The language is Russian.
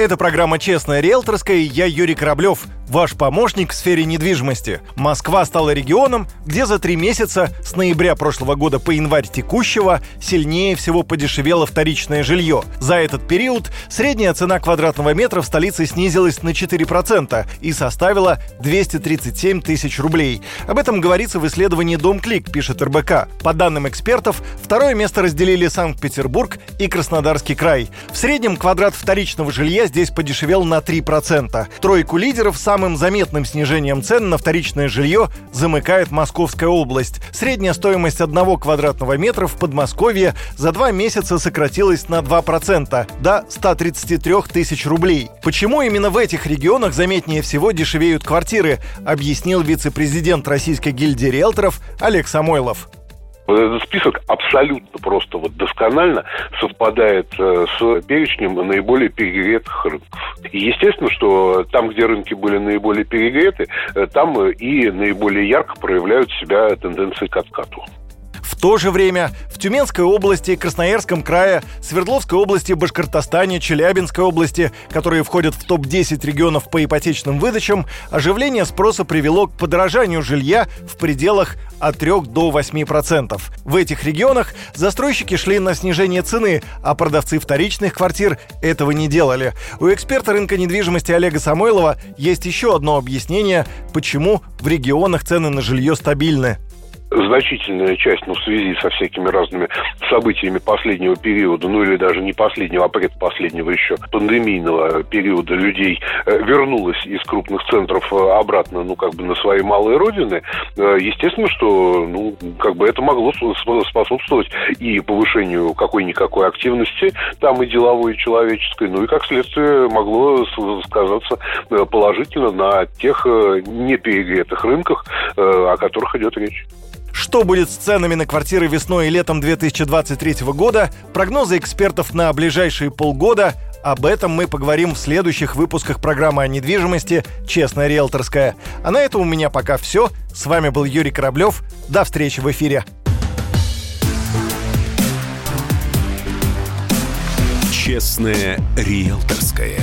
Это программа «Честная риэлторская» и я Юрий Кораблев – ваш помощник в сфере недвижимости. Москва стала регионом, где за три месяца с ноября прошлого года по январь текущего сильнее всего подешевело вторичное жилье. За этот период средняя цена квадратного метра в столице снизилась на 4% и составила 237 тысяч рублей. Об этом говорится в исследовании «Дом Клик», пишет РБК. По данным экспертов, второе место разделили Санкт-Петербург и Краснодарский край. В среднем квадрат вторичного жилья здесь подешевел на 3%. Тройку лидеров сам Самым заметным снижением цен на вторичное жилье замыкает Московская область. Средняя стоимость одного квадратного метра в Подмосковье за два месяца сократилась на 2% до 133 тысяч рублей. Почему именно в этих регионах заметнее всего дешевеют квартиры, объяснил вице-президент Российской гильдии риэлторов Олег Самойлов. Вот этот список абсолютно просто вот досконально совпадает э, с перечнем наиболее перегретых рынков. Естественно, что там, где рынки были наиболее перегреты, э, там и наиболее ярко проявляют себя тенденции к откату то же время в Тюменской области, Красноярском крае, Свердловской области, Башкортостане, Челябинской области, которые входят в топ-10 регионов по ипотечным выдачам, оживление спроса привело к подорожанию жилья в пределах от 3 до 8%. В этих регионах застройщики шли на снижение цены, а продавцы вторичных квартир этого не делали. У эксперта рынка недвижимости Олега Самойлова есть еще одно объяснение, почему в регионах цены на жилье стабильны значительная часть, ну, в связи со всякими разными событиями последнего периода, ну, или даже не последнего, а предпоследнего еще пандемийного периода людей э, вернулась из крупных центров э, обратно, ну, как бы на свои малые родины, э, естественно, что, ну, как бы это могло способствовать и повышению какой-никакой активности, там и деловой, и человеческой, ну, и, как следствие, могло сказаться положительно на тех неперегретых рынках, о которых идет речь. Что будет с ценами на квартиры весной и летом 2023 года, прогнозы экспертов на ближайшие полгода – об этом мы поговорим в следующих выпусках программы о недвижимости «Честная риэлторская». А на этом у меня пока все. С вами был Юрий Кораблев. До встречи в эфире. «Честная риэлторская».